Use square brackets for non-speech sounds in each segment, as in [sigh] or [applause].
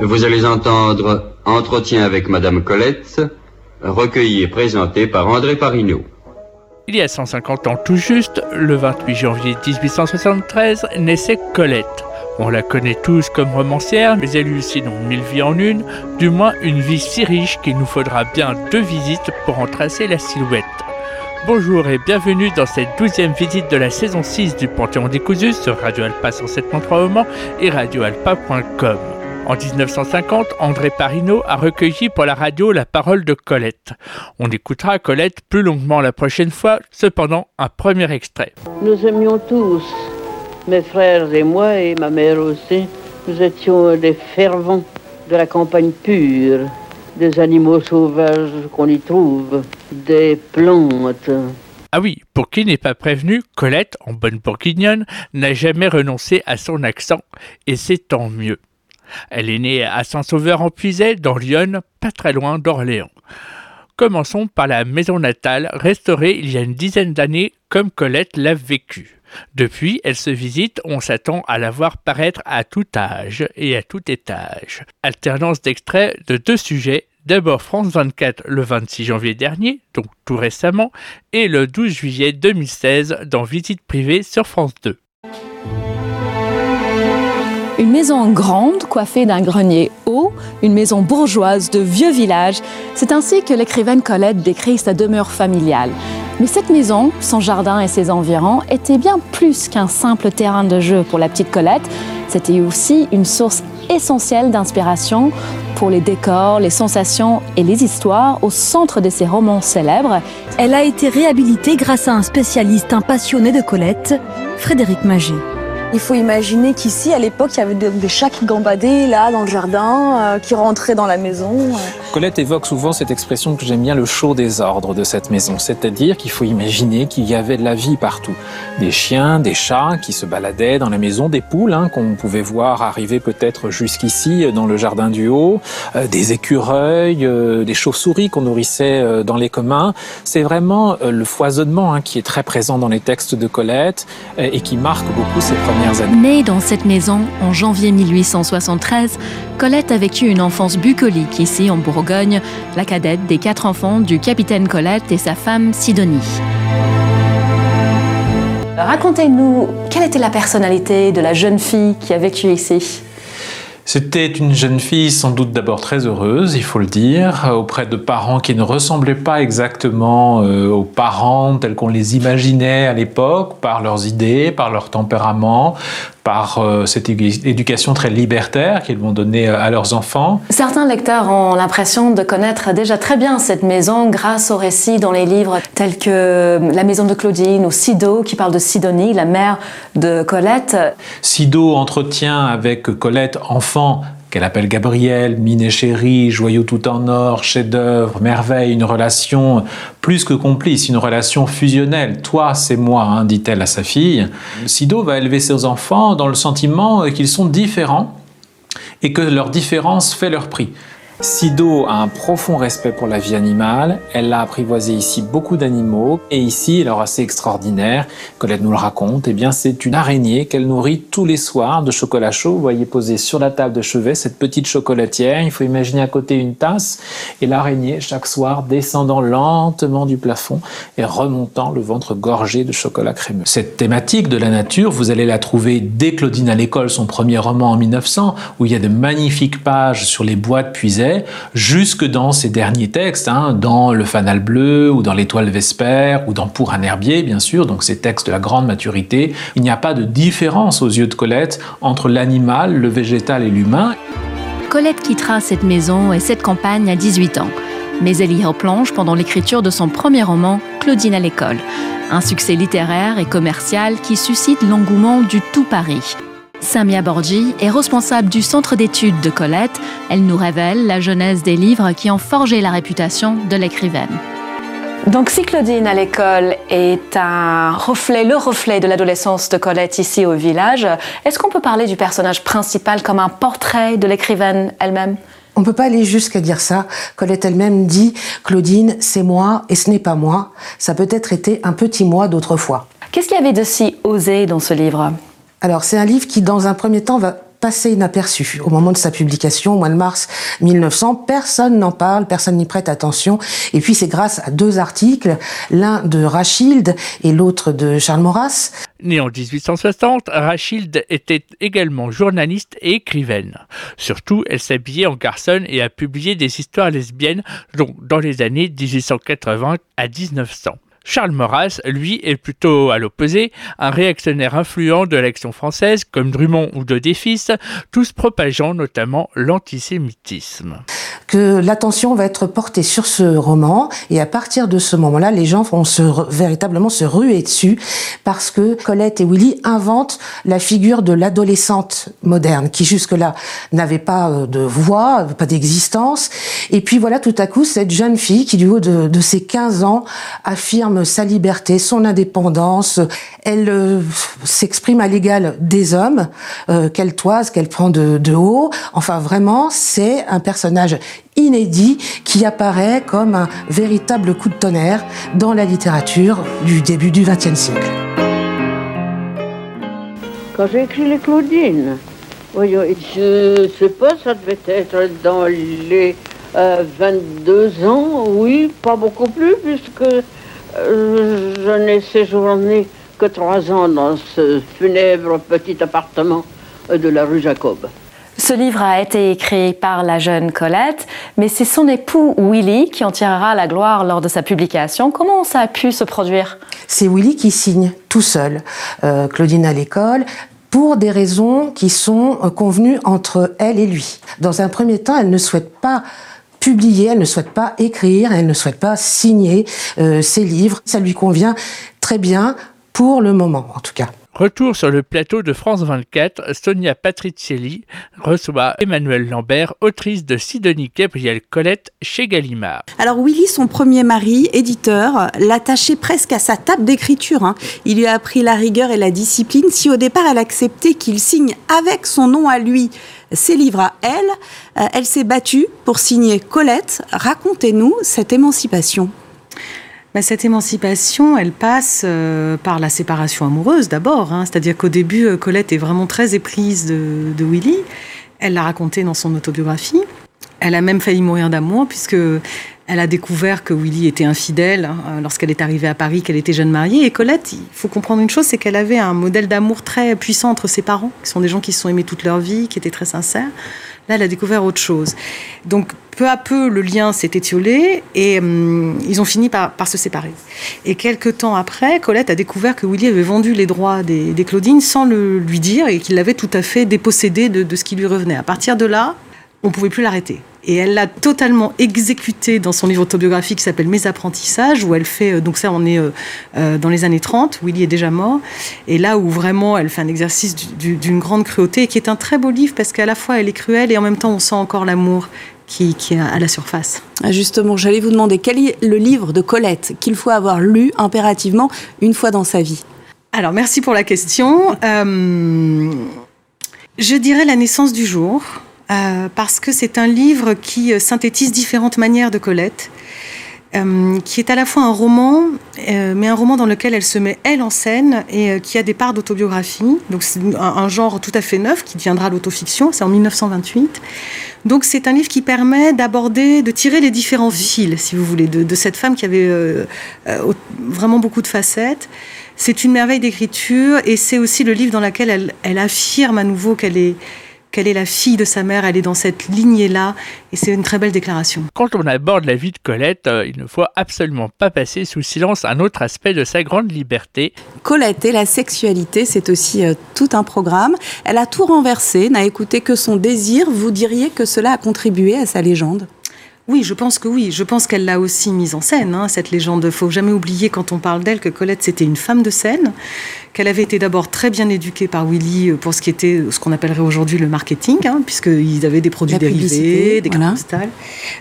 Vous allez entendre Entretien avec Madame Colette, recueilli et présenté par André Parino. Il y a 150 ans tout juste, le 28 janvier 1873, naissait Colette. On la connaît tous comme romancière, mais elle eut sinon mille vies en une, du moins une vie si riche qu'il nous faudra bien deux visites pour en tracer la silhouette. Bonjour et bienvenue dans cette douzième visite de la saison 6 du Panthéon des sur Radio Alpa 107.3 au Mans et radioalpa.com. En 1950, André Parino a recueilli pour la radio la parole de Colette. On écoutera Colette plus longuement la prochaine fois, cependant un premier extrait. Nous aimions tous, mes frères et moi et ma mère aussi, nous étions des fervents de la campagne pure, des animaux sauvages qu'on y trouve, des plantes. Ah oui, pour qui n'est pas prévenu, Colette, en bonne bourguignonne, n'a jamais renoncé à son accent, et c'est tant mieux. Elle est née à Saint-Sauveur-en-Puisaye, dans Lyon, pas très loin d'Orléans. Commençons par la maison natale, restaurée il y a une dizaine d'années comme Colette l'a vécue. Depuis, elle se visite, on s'attend à la voir paraître à tout âge et à tout étage. Alternance d'extraits de deux sujets, d'abord France 24 le 26 janvier dernier, donc tout récemment, et le 12 juillet 2016 dans Visite privée sur France 2. Une maison grande, coiffée d'un grenier haut, une maison bourgeoise de vieux village, c'est ainsi que l'écrivaine Colette décrit sa demeure familiale. Mais cette maison, son jardin et ses environs étaient bien plus qu'un simple terrain de jeu pour la petite Colette, c'était aussi une source essentielle d'inspiration pour les décors, les sensations et les histoires au centre de ses romans célèbres. Elle a été réhabilitée grâce à un spécialiste, un passionné de Colette, Frédéric Magé. Il faut imaginer qu'ici, à l'époque, il y avait des chats qui gambadaient là dans le jardin, euh, qui rentraient dans la maison. Euh. Colette évoque souvent cette expression que j'aime bien, le chaud désordre de cette maison. C'est-à-dire qu'il faut imaginer qu'il y avait de la vie partout. Des chiens, des chats qui se baladaient dans la maison, des poules hein, qu'on pouvait voir arriver peut-être jusqu'ici dans le jardin du haut, euh, des écureuils, des chauves-souris qu'on nourrissait dans les communs. C'est vraiment le foisonnement hein, qui est très présent dans les textes de Colette et qui marque beaucoup ses premières Née dans cette maison en janvier 1873, Colette a vécu une enfance bucolique ici en Bourgogne, la cadette des quatre enfants du capitaine Colette et sa femme Sidonie. Racontez-nous, quelle était la personnalité de la jeune fille qui a vécu ici? C'était une jeune fille sans doute d'abord très heureuse, il faut le dire, auprès de parents qui ne ressemblaient pas exactement euh, aux parents tels qu'on les imaginait à l'époque, par leurs idées, par leur tempérament, par euh, cette éducation très libertaire qu'ils vont donner euh, à leurs enfants. Certains lecteurs ont l'impression de connaître déjà très bien cette maison grâce aux récits dans les livres tels que La maison de Claudine ou Sido qui parle de Sidonie, la mère de Colette. Sido entretient avec Colette, enfant, qu'elle appelle Gabriel, mine chérie, joyau tout en or, chef-d'œuvre, merveille, une relation plus que complice, une relation fusionnelle. Toi, c'est moi, hein, dit-elle à sa fille. Sido va élever ses enfants dans le sentiment qu'ils sont différents et que leur différence fait leur prix. Sido a un profond respect pour la vie animale. Elle a apprivoisé ici beaucoup d'animaux. Et ici, alors assez extraordinaire, Colette nous le raconte, eh bien, c'est une araignée qu'elle nourrit tous les soirs de chocolat chaud. Vous voyez posée sur la table de chevet cette petite chocolatière. Il faut imaginer à côté une tasse et l'araignée chaque soir descendant lentement du plafond et remontant le ventre gorgé de chocolat crémeux. Cette thématique de la nature, vous allez la trouver dès Claudine à l'école, son premier roman en 1900, où il y a de magnifiques pages sur les bois de jusque dans ses derniers textes, hein, dans Le Fanal Bleu ou dans L'Étoile Vesper ou dans Pour un herbier, bien sûr, donc ces textes de la grande maturité. Il n'y a pas de différence aux yeux de Colette entre l'animal, le végétal et l'humain. Colette quittera cette maison et cette campagne à 18 ans. Mais elle y replonge pendant l'écriture de son premier roman, Claudine à l'école. Un succès littéraire et commercial qui suscite l'engouement du tout Paris. Samia Borgi est responsable du centre d'études de Colette. Elle nous révèle la genèse des livres qui ont forgé la réputation de l'écrivaine. Donc si Claudine à l'école est un reflet, le reflet de l'adolescence de Colette ici au village, est-ce qu'on peut parler du personnage principal comme un portrait de l'écrivaine elle-même? On ne peut pas aller jusqu'à dire ça. Colette elle-même dit Claudine, c'est moi et ce n'est pas moi. Ça peut être été un petit moi d'autrefois. Qu'est-ce qu'il y avait de si osé dans ce livre? Alors c'est un livre qui, dans un premier temps, va passé inaperçu au moment de sa publication, au mois de mars 1900. Personne n'en parle, personne n'y prête attention. Et puis c'est grâce à deux articles, l'un de Rachilde et l'autre de Charles Maurras. Née en 1860, Rachilde était également journaliste et écrivaine. Surtout, elle s'habillait en garçonne et a publié des histoires lesbiennes donc dans les années 1880 à 1900. Charles Maurras, lui, est plutôt à l'opposé, un réactionnaire influent de l'action française, comme Drummond ou de Défis, tous propageant notamment l'antisémitisme. Que l'attention va être portée sur ce roman, et à partir de ce moment-là, les gens vont se, véritablement se ruer dessus, parce que Colette et Willy inventent la figure de l'adolescente moderne, qui jusque-là n'avait pas euh, de voix, pas d'existence, et puis voilà tout à coup cette jeune fille qui, du haut de, de ses 15 ans, affirme sa liberté, son indépendance. Elle euh, s'exprime à l'égal des hommes euh, qu'elle toise, qu'elle prend de, de haut. Enfin, vraiment, c'est un personnage inédit qui apparaît comme un véritable coup de tonnerre dans la littérature du début du XXe siècle. Quand j'ai écrit les Claudines, je sais pas, ça devait être dans les 22 euh, ans, oui, pas beaucoup plus, puisque euh, je n'ai séjourné que trois ans dans ce funèbre petit appartement de la rue Jacob. Ce livre a été écrit par la jeune Colette, mais c'est son époux Willy qui en tirera la gloire lors de sa publication. Comment ça a pu se produire? C'est Willy qui signe tout seul euh, Claudine à l'école pour des raisons qui sont euh, convenues entre elle et lui. Dans un premier temps, elle ne souhaite pas publier, elle ne souhaite pas écrire, elle ne souhaite pas signer euh, ses livres. Ça lui convient très bien pour le moment, en tout cas. Retour sur le plateau de France 24, Sonia Patricelli reçoit Emmanuel Lambert, autrice de Sidonie Gabriel Colette chez Gallimard. Alors Willy, son premier mari, éditeur, l'attachait presque à sa table d'écriture. Hein. Il lui a appris la rigueur et la discipline. Si au départ elle acceptait qu'il signe avec son nom à lui ses livres à elle, euh, elle s'est battue pour signer Colette. Racontez-nous cette émancipation. Bah, cette émancipation, elle passe euh, par la séparation amoureuse d'abord. Hein. C'est-à-dire qu'au début, euh, Colette est vraiment très éprise de, Willy. Elle l'a raconté dans son autobiographie. Elle a même failli mourir d'amour puisque elle a découvert que Willy était infidèle hein, euh, lorsqu'elle est arrivée à Paris, qu'elle était jeune mariée. Et Colette, il faut comprendre une chose, c'est qu'elle avait un modèle d'amour très puissant entre ses parents, qui sont des gens qui se sont aimés toute leur vie, qui étaient très sincères. Là, elle a découvert autre chose. Donc, peu à peu, le lien s'est étiolé et hum, ils ont fini par, se séparer. Et quelques temps après, Colette a découvert que Willy avait vendu les droits des, Claudines sans le lui dire et qu'il l'avait tout à fait dépossédé de ce qui lui revenait. À partir de là, on ne pouvait plus l'arrêter. Et elle l'a totalement exécuté dans son livre autobiographique qui s'appelle Mes apprentissages, où elle fait, euh, donc ça on est euh, euh, dans les années 30, Willy est déjà mort, et là où vraiment elle fait un exercice d'une grande cruauté, qui est un très beau livre parce qu'à la fois elle est cruelle et en même temps on sent encore l'amour qui, qui, est à la surface. Ah, justement, j'allais vous demander quel est le livre de Colette qu'il faut avoir lu impérativement une fois dans sa vie? Alors merci pour la question. je dirais La naissance du jour euh, parce que c'est un livre qui euh, synthétise différentes manières de Colette, euh, qui est à la fois un roman, mais un roman dans lequel elle se met elle en scène et qui a des parts d'autobiographie. Donc c'est un, genre tout à fait neuf qui deviendra l'autofiction. C'est en 1928. Donc c'est un livre qui permet d'aborder, de tirer les différents fils, si vous voulez, de, cette femme qui avait vraiment beaucoup de facettes. C'est une merveille d'écriture et c'est aussi le livre dans lequel elle, elle affirme à nouveau qu'elle est qu'elle est la fille de sa mère, elle est dans cette lignée-là, et c'est une très belle déclaration. Quand on aborde la vie de Colette, euh, il ne faut absolument pas passer sous silence un autre aspect de sa grande liberté. Colette et la sexualité, c'est aussi euh, tout un programme. Elle a tout renversé, n'a écouté que son désir. Vous diriez que cela a contribué à sa légende? Oui, je pense que oui. Je pense qu'elle l'a aussi mise en scène, hein, cette légende. Faut jamais oublier quand on parle d'elle que Colette c'était une femme de scène, qu'elle avait été d'abord très bien éduquée par Willy euh, pour ce qui était ce qu'on appellerait aujourd'hui le marketing, hein, puisqu'ils avaient des produits dérivés, des voilà.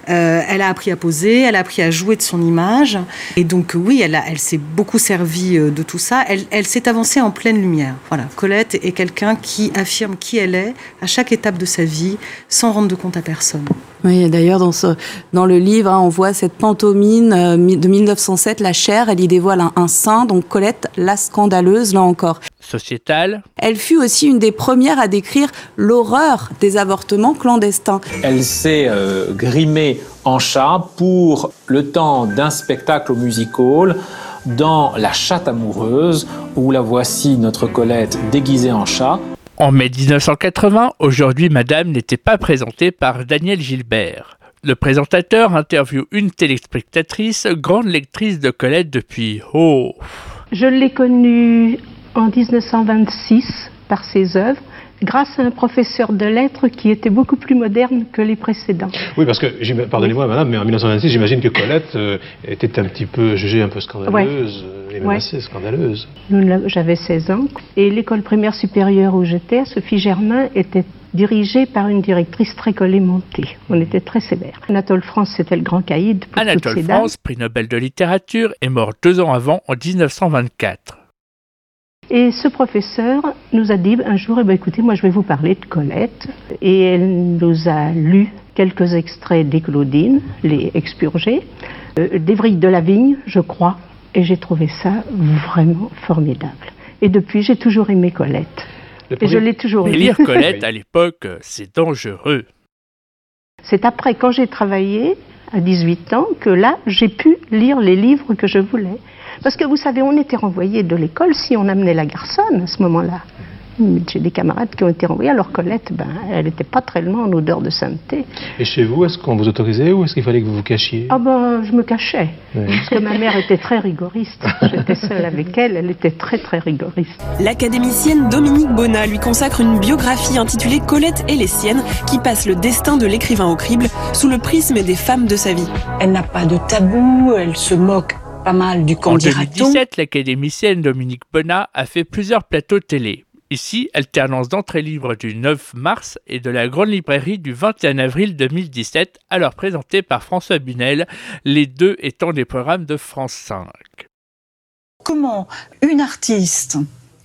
Euh, elle a appris à poser, elle a appris à jouer de son image, et donc oui, elle, elle s'est beaucoup servie euh, de tout ça. Elle, elle s'est avancée en pleine lumière. Voilà, Colette est quelqu'un qui affirme qui elle est à chaque étape de sa vie, sans rendre de compte à personne. Oui, d'ailleurs, dans, ce, dans le livre, hein, on voit cette pantomime de 1907, La chair, elle y dévoile un, un sein, donc Colette, la scandaleuse, là encore. Sociétale. Elle fut aussi une des premières à décrire l'horreur des avortements clandestins. Elle s'est euh, grimée en chat pour le temps d'un spectacle au music hall dans La chatte amoureuse, où la voici notre Colette déguisée en chat. En mai 1980, aujourd'hui Madame n'était pas présentée par Daniel Gilbert. Le présentateur interviewe une téléspectatrice, grande lectrice de Colette depuis Oh Je l'ai connue en 1926 par ses œuvres grâce à un professeur de lettres qui était beaucoup plus moderne que les précédents. Oui, parce que, pardonnez-moi madame, mais en 1926, j'imagine que Colette euh, était un petit peu jugée un peu scandaleuse, euh, et même assez scandaleuse. J'avais 16 ans, et l'école primaire supérieure où j'étais, Sophie Germain, était dirigée par une directrice très collémentée. On était très sévère. Anatole France, c'était le grand caïd. Pour Anatole France, prix Nobel de littérature, est mort deux ans avant, en 1924. Et ce professeur nous a dit un jour, eh ben, écoutez, moi je vais vous parler de Colette. Et elle nous a lu quelques extraits des Claudines, les expurgés, euh, des vrilles de la vigne, je crois. Et j'ai trouvé ça vraiment formidable. Et depuis, j'ai toujours aimé Colette. Et je l'ai toujours aimé. lire Colette [laughs] à l'époque, c'est dangereux. C'est après, quand j'ai travaillé à 18 ans, que là, j'ai pu lire les livres que je voulais. Parce que vous savez, on était renvoyé de l'école si on amenait la garçonne à ce moment-là. J'ai des camarades qui ont été renvoyés, alors Colette, ben, elle n'était pas très loin en odeur de sainteté. Et chez vous, est-ce qu'on vous autorisait ou est-ce qu'il fallait que vous vous cachiez? Ah ben, je me cachais. Parce que ma mère était très rigoriste. J'étais seule avec elle, elle était très très rigoriste. L'académicienne Dominique Bonnat lui consacre une biographie intitulée Colette et les siennes, qui passe le destin de l'écrivain au crible sous le prisme des femmes de sa vie. Elle n'a pas de tabou, elle se moque pas mal du En 2017, l'académicienne Dominique Bonnat a fait plusieurs plateaux télé. Ici, alternance d'entrée libre du 9 mars et de la Grande Librairie du 21 avril 2017, alors présenté par François Bunel, les deux étant des programmes de France 5. Comment une artiste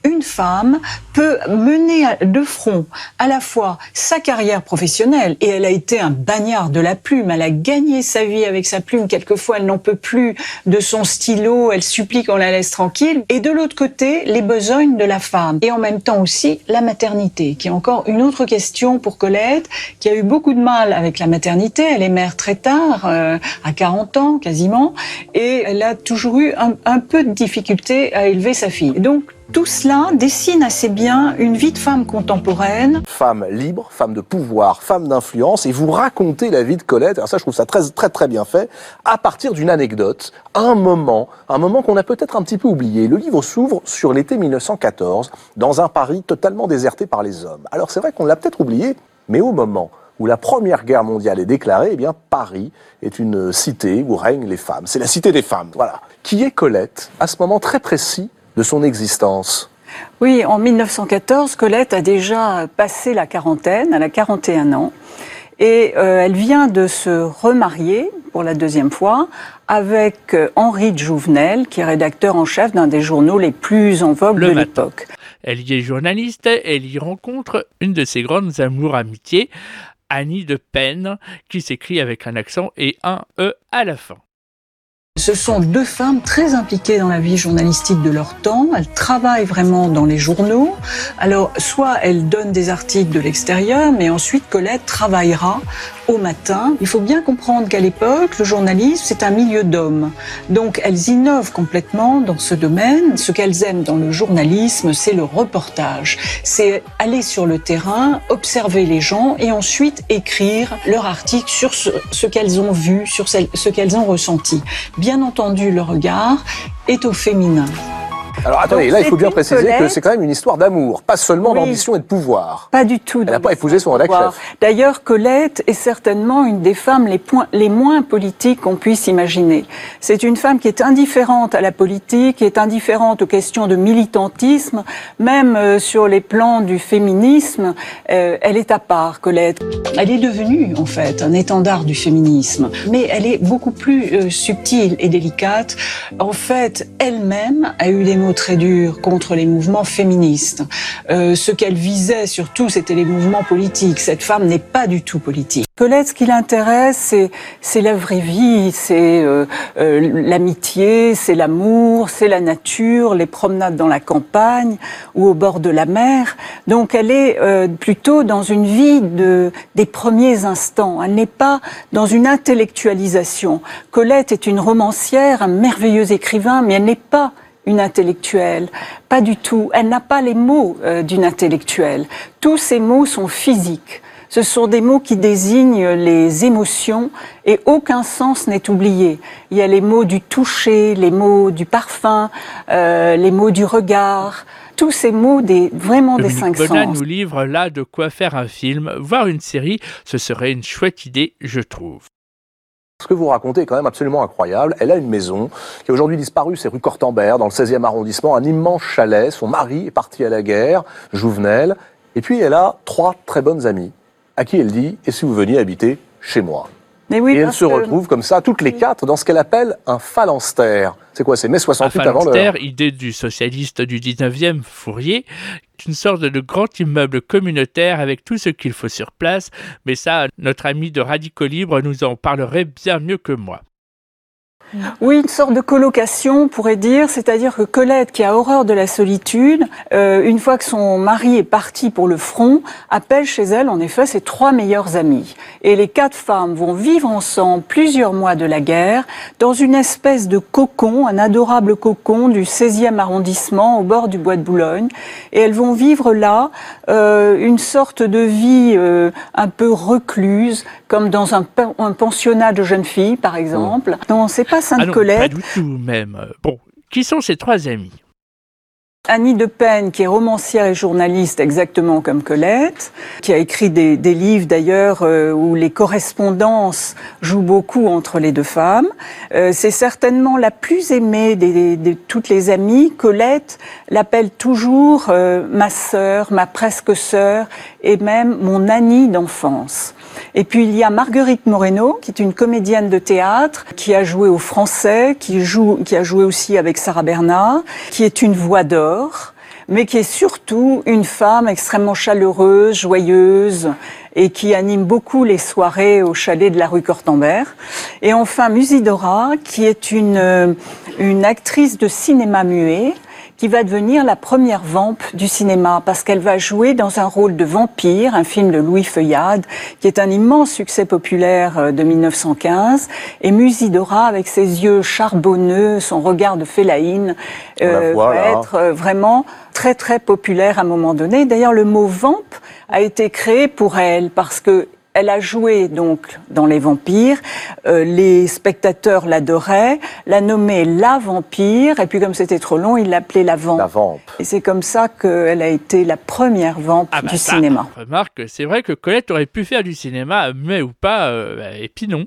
une femme peut mener de front à la fois sa carrière professionnelle, et elle a été un bagnard de la plume, elle a gagné sa vie avec sa plume, quelquefois elle n'en peut plus de son stylo, elle supplie qu'on la laisse tranquille, et de l'autre côté, les besognes de la femme, et en même temps aussi la maternité, qui est encore une autre question pour Colette, qui a eu beaucoup de mal avec la maternité, elle est mère très tard, euh, à 40 ans quasiment, et elle a toujours eu un, un peu de difficulté à élever sa fille. Donc tout cela dessine assez bien une vie de femme contemporaine. Femme libre, femme de pouvoir, femme d'influence, et vous racontez la vie de Colette, alors ça je trouve ça très très très bien fait, à partir d'une anecdote, un moment, un moment qu'on a peut-être un petit peu oublié. Le livre s'ouvre sur l'été 1914, dans un Paris totalement déserté par les hommes. Alors c'est vrai qu'on l'a peut-être oublié, mais au moment où la Première Guerre mondiale est déclarée, eh bien Paris est une cité où règnent les femmes. C'est la cité des femmes, voilà. Qui est Colette à ce moment très précis de son existence Oui, en 1914, Colette a déjà passé la quarantaine, elle a 41 ans, et euh, elle vient de se remarier pour la deuxième fois avec euh, Henri de Jouvenel, qui est rédacteur en chef d'un des journaux les plus en vogue de l'époque. Elle y est journaliste, elle y rencontre une de ses grandes amours amitiés, Annie de Penne, qui s'écrit avec un accent et un E à la fin. Ce sont deux femmes très impliquées dans la vie journalistique de leur temps. Elles travaillent vraiment dans les journaux. Alors, soit elles donnent des articles de l'extérieur, mais ensuite Colette travaillera au matin. Il faut bien comprendre qu'à l'époque, le journalisme, c'est un milieu d'hommes. Donc, elles innovent complètement dans ce domaine. Ce qu'elles aiment dans le journalisme, c'est le reportage. C'est aller sur le terrain, observer les gens et ensuite écrire leur article sur ce, qu'elles ont vu, sur ce qu'elles ont ressenti entendu, le regard est au féminin. Alors attendez, là il faut bien préciser que c'est quand même une histoire d'amour, pas seulement d'ambition et de pouvoir. Pas du tout. Elle n'a pas épousé son rédacteur chef. D'ailleurs, Colette est certainement une des femmes les, les moins politiques qu'on puisse imaginer. C'est une femme qui est indifférente à la politique, qui est indifférente aux questions de militantisme, même euh, sur les plans du féminisme, euh, elle est à part, Colette. Elle est devenue en fait un étendard du féminisme, mais elle est beaucoup plus euh, subtile et délicate. En fait, elle-même a eu des mots très durs contre les mouvements féministes. Euh, ce qu'elle visait surtout, c'était les mouvements politiques. Cette femme n'est pas du tout politique. Colette, ce qui l'intéresse, c'est la vraie vie, c'est euh, euh, l'amitié, c'est l'amour, c'est la nature, les promenades dans la campagne ou au bord de la mer. Donc elle est plutôt dans une vie de, des premiers instants. Elle n'est pas dans une intellectualisation. Colette est une romancière, un merveilleux écrivain, mais elle n'est pas une intellectuelle. Pas du tout. Elle n'a pas les mots d'une intellectuelle. Tous ces mots sont physiques. Ce sont des mots qui désignent les émotions et aucun sens n'est oublié. Il y a les mots du toucher, les mots du parfum, euh, les mots du regard. Tous ces mots des, vraiment des cinq Bonnat sens. nous livre là de quoi faire un film, voire une série. Ce serait une chouette idée, je trouve. Ce que vous racontez est quand même absolument incroyable. Elle a une maison qui a aujourd'hui disparu, c'est rue Cortambert, dans le 16e arrondissement, un immense chalet. Son mari est parti à la guerre, Jouvenel. Et puis elle a trois très bonnes amies à qui elle dit Et si vous veniez habiter chez moi? Mais oui, Et elles parce se que- retrouvent comme ça, toutes les quatre, dans ce qu'elle appelle un phalanstère. C'est quoi C'est mai Un 68 avant l'heure phalanstère, idée du socialiste du 19e Fourier, une sorte de grand immeuble communautaire avec tout ce qu'il faut sur place, mais ça, notre ami de Radicaux Libre nous en parlerait bien mieux que moi. Oui, une sorte de colocation, on pourrait dire, c'est-à-dire que Colette, qui a horreur de la solitude, euh, une fois que son mari est parti pour le front, appelle chez elle, en effet, ses trois meilleures amies. Et les quatre femmes vont vivre ensemble plusieurs mois de la guerre, dans une espèce de cocon, un adorable cocon du 16e arrondissement, au bord du bois de Boulogne. Et elles vont vivre là euh, une sorte de vie euh, un peu recluse, comme dans un, pen- un pensionnat de jeunes filles, par exemple. Non, c'est pas Ah pas Sainte-Colette. du tout même. Bon, qui sont ces trois amis Annie de Penne, qui est romancière et journaliste exactement comme Colette, qui a écrit des, des livres d'ailleurs euh, où les correspondances jouent beaucoup entre les deux femmes. Euh, c'est certainement la plus aimée de toutes les amies. Colette l'appelle toujours euh, ma sœur, ma presque sœur et même mon Annie d'enfance. Et puis il y a Marguerite Moreno, qui est une comédienne de théâtre, qui a joué au français, qui, joue, qui a joué aussi avec Sarah Bernard, qui est une voix d'or, mais qui est surtout une femme extrêmement chaleureuse, joyeuse, et qui anime beaucoup les soirées au chalet de la rue Cortambert. Et enfin Musidora, qui est une, euh, une actrice de cinéma muet, qui va devenir la première vampe du cinéma parce qu'elle va jouer dans un rôle de vampire, un film de Louis Feuillade, qui est un immense succès populaire euh, de 1915. Et Musidora, avec ses yeux charbonneux, son regard de félaïne, euh, va là. être euh, vraiment très très populaire à un moment donné. D'ailleurs, le mot vampe a été créé pour elle parce que elle a joué donc dans Les Vampires. Euh, les spectateurs l'adoraient, la nommaient la vampire, et puis comme c'était trop long, ils l'appelaient la vampe. La vampe. Et c'est comme ça qu'elle a été la première vampe Ah bah du ça, cinéma. Remarque, c'est vrai que Colette aurait pu faire du cinéma, mais ou pas, euh, et puis non.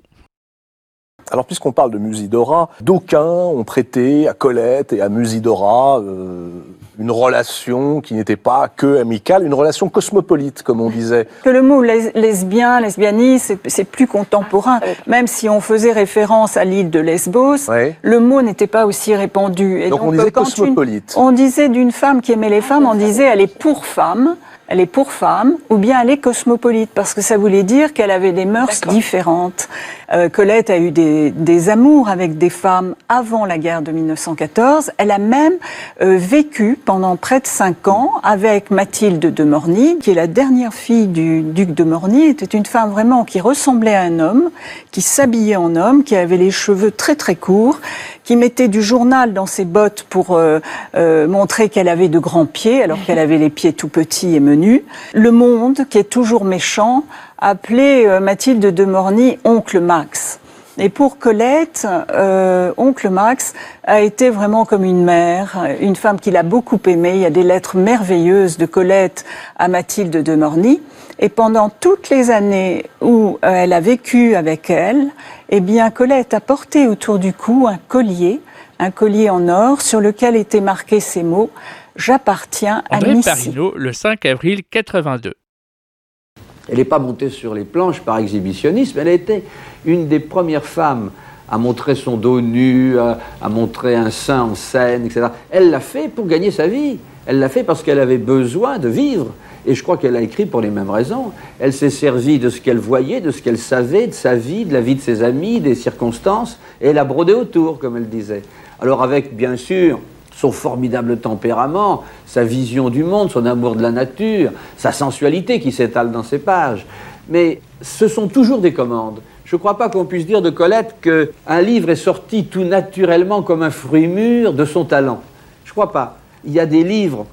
Alors, puisqu'on parle de Musidora, d'aucuns ont prêté à Colette et à Musidora euh, une relation qui n'était pas que amicale, une relation cosmopolite, comme on disait. Que le mot lesbien, lesbianisme, c'est- plus contemporain. Même si on faisait référence à l'île de Lesbos, Ouais. le mot n'était pas aussi répandu. Et Donc, on disait une- cosmopolite. on disait d'une femme qui aimait les femmes, on disait elle est pour femme, elle est pour femme, ou bien elle est cosmopolite, parce que ça voulait dire qu'elle avait des mœurs différentes. Euh, Colette a eu des, des amours avec des femmes avant la guerre de 1914. Elle a même euh, vécu pendant près de cinq ans avec Mathilde de Morny, qui est la dernière fille du duc de Morny. était une femme vraiment qui ressemblait à un homme, qui s'habillait en homme, qui avait les cheveux très très courts, qui mettait du journal dans ses bottes pour euh, euh, montrer qu'elle avait de grands pieds, alors qu'elle avait les pieds tout petits et menus. Le Monde, qui est toujours méchant, appelait euh, Mathilde de Morny oncle Max. Et pour Colette, euh, oncle Max a été vraiment comme une mère, une femme qu'il a beaucoup aimée. Il y a des lettres merveilleuses de Colette à Mathilde de Morny. Et pendant toutes les années où euh, elle a vécu avec elle, eh bien Colette a porté autour du cou un collier, un collier en or sur lequel étaient marqués ces mots J'appartiens à André Missy. Le 5 avril 82. Elle n'est pas montée sur les planches par exhibitionnisme, elle a été une des premières femmes à montrer son dos nu, à, montrer un sein en scène, etc. Elle l'a fait pour gagner sa vie. Elle l'a fait parce qu'elle avait besoin de vivre. Et je crois qu'elle a écrit pour les mêmes raisons. Elle s'est servie de ce qu'elle voyait, de ce qu'elle savait, de sa vie, de la vie de ses amis, des circonstances, et elle a brodé autour, comme elle disait. Alors avec, bien sûr, son formidable tempérament, sa vision du monde, son amour de la nature, sa sensualité qui s'étale dans ses pages. Mais ce sont toujours des commandes. Je ne crois pas qu'on puisse dire de Colette qu'un livre est sorti tout naturellement comme un fruit mûr de son talent. Je ne crois pas. Il y a des livres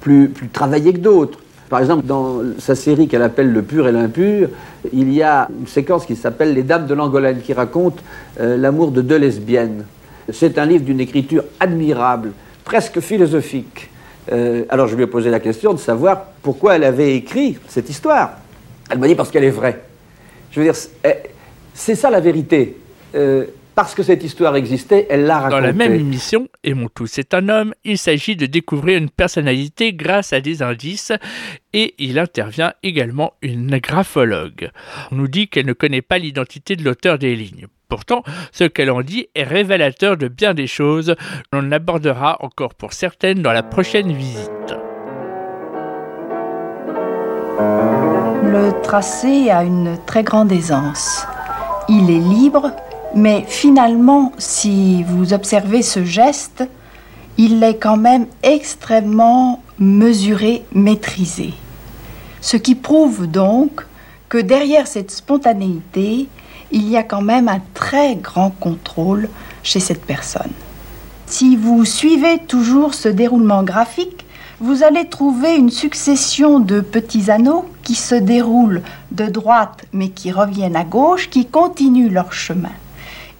plus, travaillés que d'autres. Par exemple, dans sa série qu'elle appelle Le pur et l'impur, il y a une séquence qui s'appelle Les Dames de l'Angolène, qui raconte euh, l'amour de deux lesbiennes. C'est un livre d'une écriture admirable, presque philosophique. Euh, alors je lui ai posé la question de savoir pourquoi elle avait écrit cette histoire. Elle m'a dit parce qu'elle est vraie. Je veux dire, eh, c'est ça la vérité. Euh, parce que cette histoire existait, elle l'a racontée. Dans la même émission, Et mon tous est un homme, il s'agit de découvrir une personnalité grâce à des indices et il intervient également une graphologue. On nous dit qu'elle ne connaît pas l'identité de l'auteur des lignes. Pourtant, ce qu'elle en dit est révélateur de bien des choses. On abordera encore pour certaines dans la prochaine visite. Le tracé a une très grande aisance. Il est libre, mais finalement, si vous observez ce geste, il est quand même extrêmement mesuré, maîtrisé. Ce qui prouve donc que derrière cette spontanéité, il y a quand même un très grand contrôle chez cette personne. Si vous suivez toujours ce déroulement graphique, vous allez trouver une succession de petits anneaux qui se déroulent de droite mais qui reviennent à gauche, qui continuent leur chemin.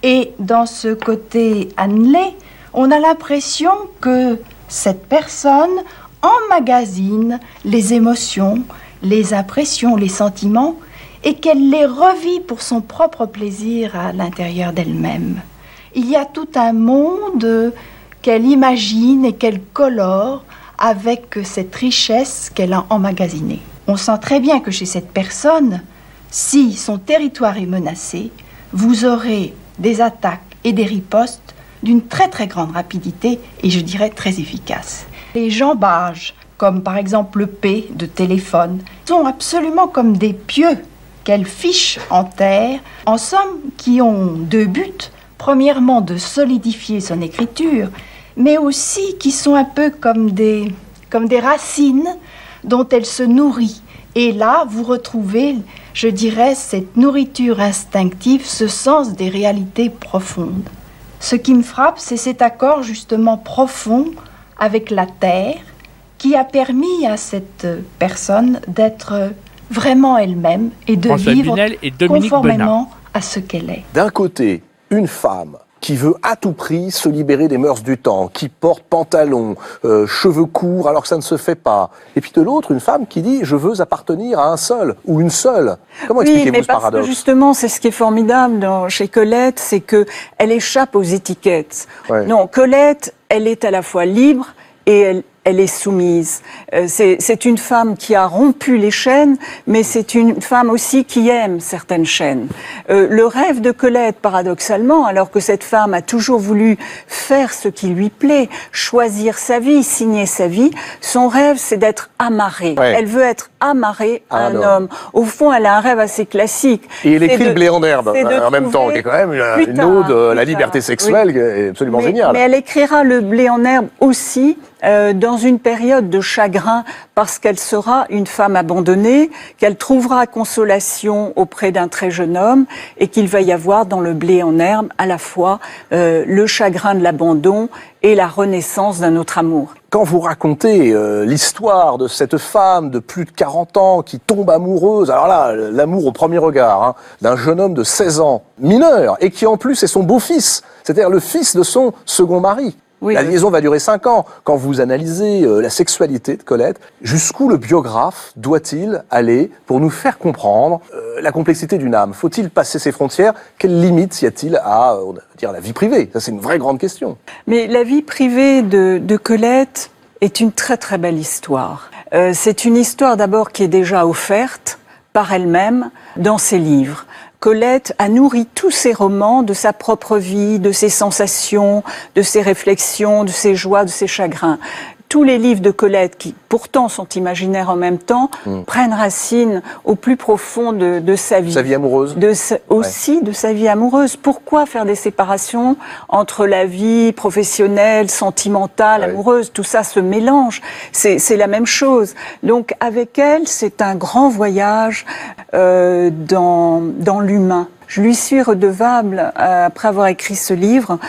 Et dans ce côté annelé, on a l'impression que cette personne emmagasine les émotions, les impressions, les sentiments, et qu'elle les revit pour son propre plaisir à l'intérieur d'elle-même. Il y a tout un monde qu'elle imagine et qu'elle colore avec cette richesse qu'elle a emmagasinée. On sent très bien que chez cette personne, si son territoire est menacé, vous aurez des attaques et des ripostes d'une très très grande rapidité et je dirais très efficaces. Les jambages, comme par exemple le P de téléphone, sont absolument comme des pieux qu'elle fiche en terre, en somme qui ont deux buts. Premièrement, de solidifier son écriture, mais aussi qui sont un peu comme des, comme des racines dont elle se nourrit. Et là, vous retrouvez, je dirais, cette nourriture instinctive, ce sens des réalités profondes. Ce qui me frappe, c'est cet accord justement profond avec la terre qui a permis à cette personne d'être vraiment elle-même et de vivre conformément à ce qu'elle est. D'un côté, une femme qui veut à tout prix se libérer des mœurs du temps, qui porte pantalon, euh, cheveux courts alors que ça ne se fait pas. Et puis de l'autre, une femme qui dit je veux appartenir à un seul ou une seule. Comment expliquez-vous ce paradoxe? Justement, c'est ce qui est formidable dans, chez Colette, c'est que elle échappe aux étiquettes. Non, Colette, elle est à la fois libre et elle, elle est soumise. Euh, c'est une femme qui a rompu les chaînes, mais c'est une femme aussi qui aime certaines chaînes. Euh, le rêve de Colette, paradoxalement, alors que cette femme a toujours voulu faire ce qui lui plaît, choisir sa vie, signer sa vie, son rêve, c'est d'être amarrée. Elle veut être amarrée à un, homme. Au fond, elle a un rêve assez classique. Et elle écrit le blé en herbe en même temps, qui est quand même une, ode à la liberté sexuelle est absolument géniale. Mais elle écrira le blé en herbe aussi euh, dans une période de chagrin parce qu'elle sera une femme abandonnée, qu'elle trouvera consolation auprès d'un très jeune homme et qu'il va y avoir dans le blé en herbe à la fois euh, le chagrin de l'abandon et la renaissance d'un autre amour. Quand vous racontez euh, l'histoire de cette femme de plus de 40 ans qui tombe amoureuse, alors là, l'amour au premier regard, hein, d'un jeune homme de 16 ans, mineur, et qui en plus est son beau-fils, c'est-à-dire le fils de son second mari la liaison va durer cinq ans. Quand vous analysez euh, la sexualité de Colette, jusqu'où le biographe doit-il aller pour nous faire comprendre euh, la complexité d'une âme? Faut-il passer ses frontières? Quelles limites y a-t-il à euh, dire, la vie privée? Ça, c'est une vraie grande question. Mais la vie privée de, de Colette est une très très belle histoire. c'est une histoire d'abord qui est déjà offerte par elle-même dans ses livres. Colette a nourri tous ses romans de sa propre vie, de ses sensations, de ses réflexions, de ses joies, de ses chagrins tous les livres de Colette, qui pourtant sont imaginaires en même temps, hmm. prennent racine au plus profond de, de sa vie. Sa vie amoureuse de Aussi de sa vie amoureuse. Pourquoi faire des séparations entre la vie professionnelle, sentimentale, amoureuse? Tout ça se mélange. C'est la même chose. Donc avec elle, c'est un grand voyage euh, dans, dans l'humain. Je lui suis redevable, euh, après avoir écrit ce livre,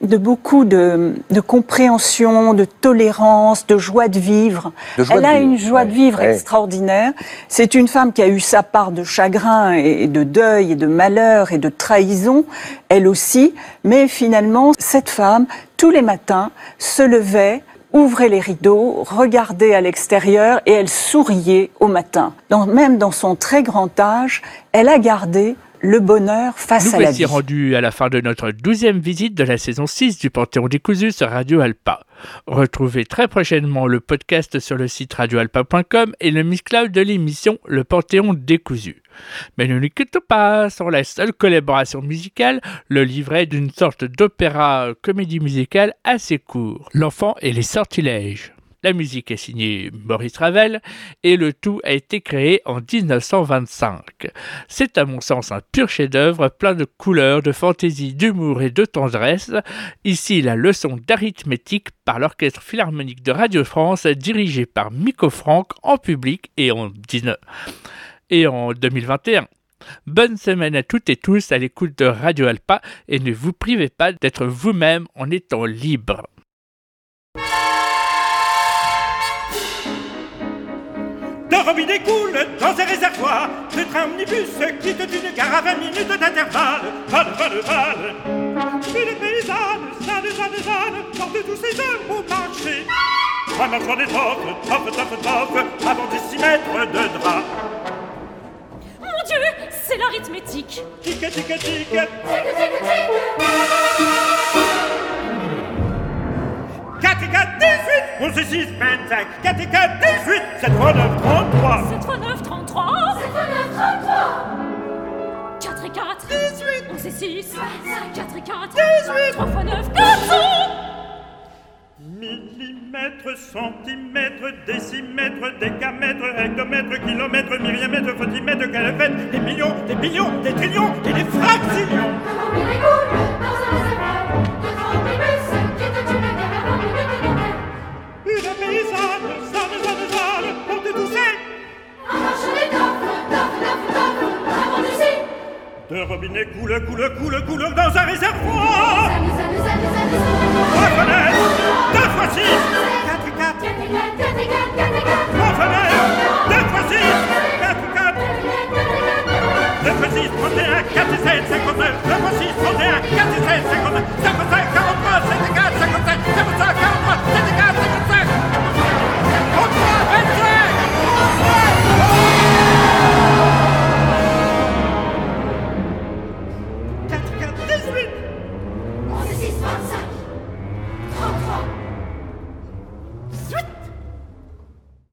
de beaucoup de, de, compréhension, de tolérance, de joie de vivre. Elle a une joie de vivre extraordinaire. C'est une femme qui a eu sa part de chagrin et de deuil et de malheur et de trahison, elle aussi. Mais finalement, cette femme, tous les matins, se levait ouvrait les rideaux, regardait à l'extérieur et elle souriait au matin. même dans son très grand âge, elle a gardé le bonheur face à la vie. Nous rendu à la fin de notre douzième visite de la saison 6 du Panthéon décousu sur Radio Alpa. Retrouvez très prochainement le podcast sur le site radioalpa.com et le Miss Cloud de l'émission Le Panthéon décousu. Mais ne nous quittons pas sur la seule collaboration musicale, le livret d'une sorte d'opéra comédie musicale assez court, L'enfant et les sortilèges. La musique est signée Maurice Ravel et le tout a été créé en 1925. C'est à mon sens un pur chef-d'œuvre plein de couleurs, de fantaisie, d'humour et de tendresse. Ici la leçon d'arithmétique par l'Orchestre Philharmonique de Radio France dirigé par Miko Franck en public et en, et en 2021. Bonne semaine à toutes et tous à l'écoute de Radio Alpa et ne vous privez pas d'être vous-même en étant libre. Robinet coule dans un réservoir. Le train omnibus quitte une gare à 20 minutes d'intervalle. Val, val, val. Une paysanne, Jeanne, Jeanne, Jeanne, porte tous ses œufs au marché. Un marchand d'étoffe, toffe, toffe, toffe, avant de s'y mettre de drap. Mon Dieu, c'est l'arithmétique. Tic, tic, tic. Tic, tic, tic. 4 et 4, 18 11 et 6, 25 4 et 4, 18 7 fois 9, 33 7 fois 9, 33 7 fois 9, 33 4 et 4, 18 11 et 6, 25 4 et 4, 18 3 fois 9, 400 Millimètres, centimètres, décimètres, décamètres, hectomètres, kilomètres, myriamètres, fotimètres, calomètres, des millions, des billions, des trillions et des fractions. Coule, coule, coule, coule dans un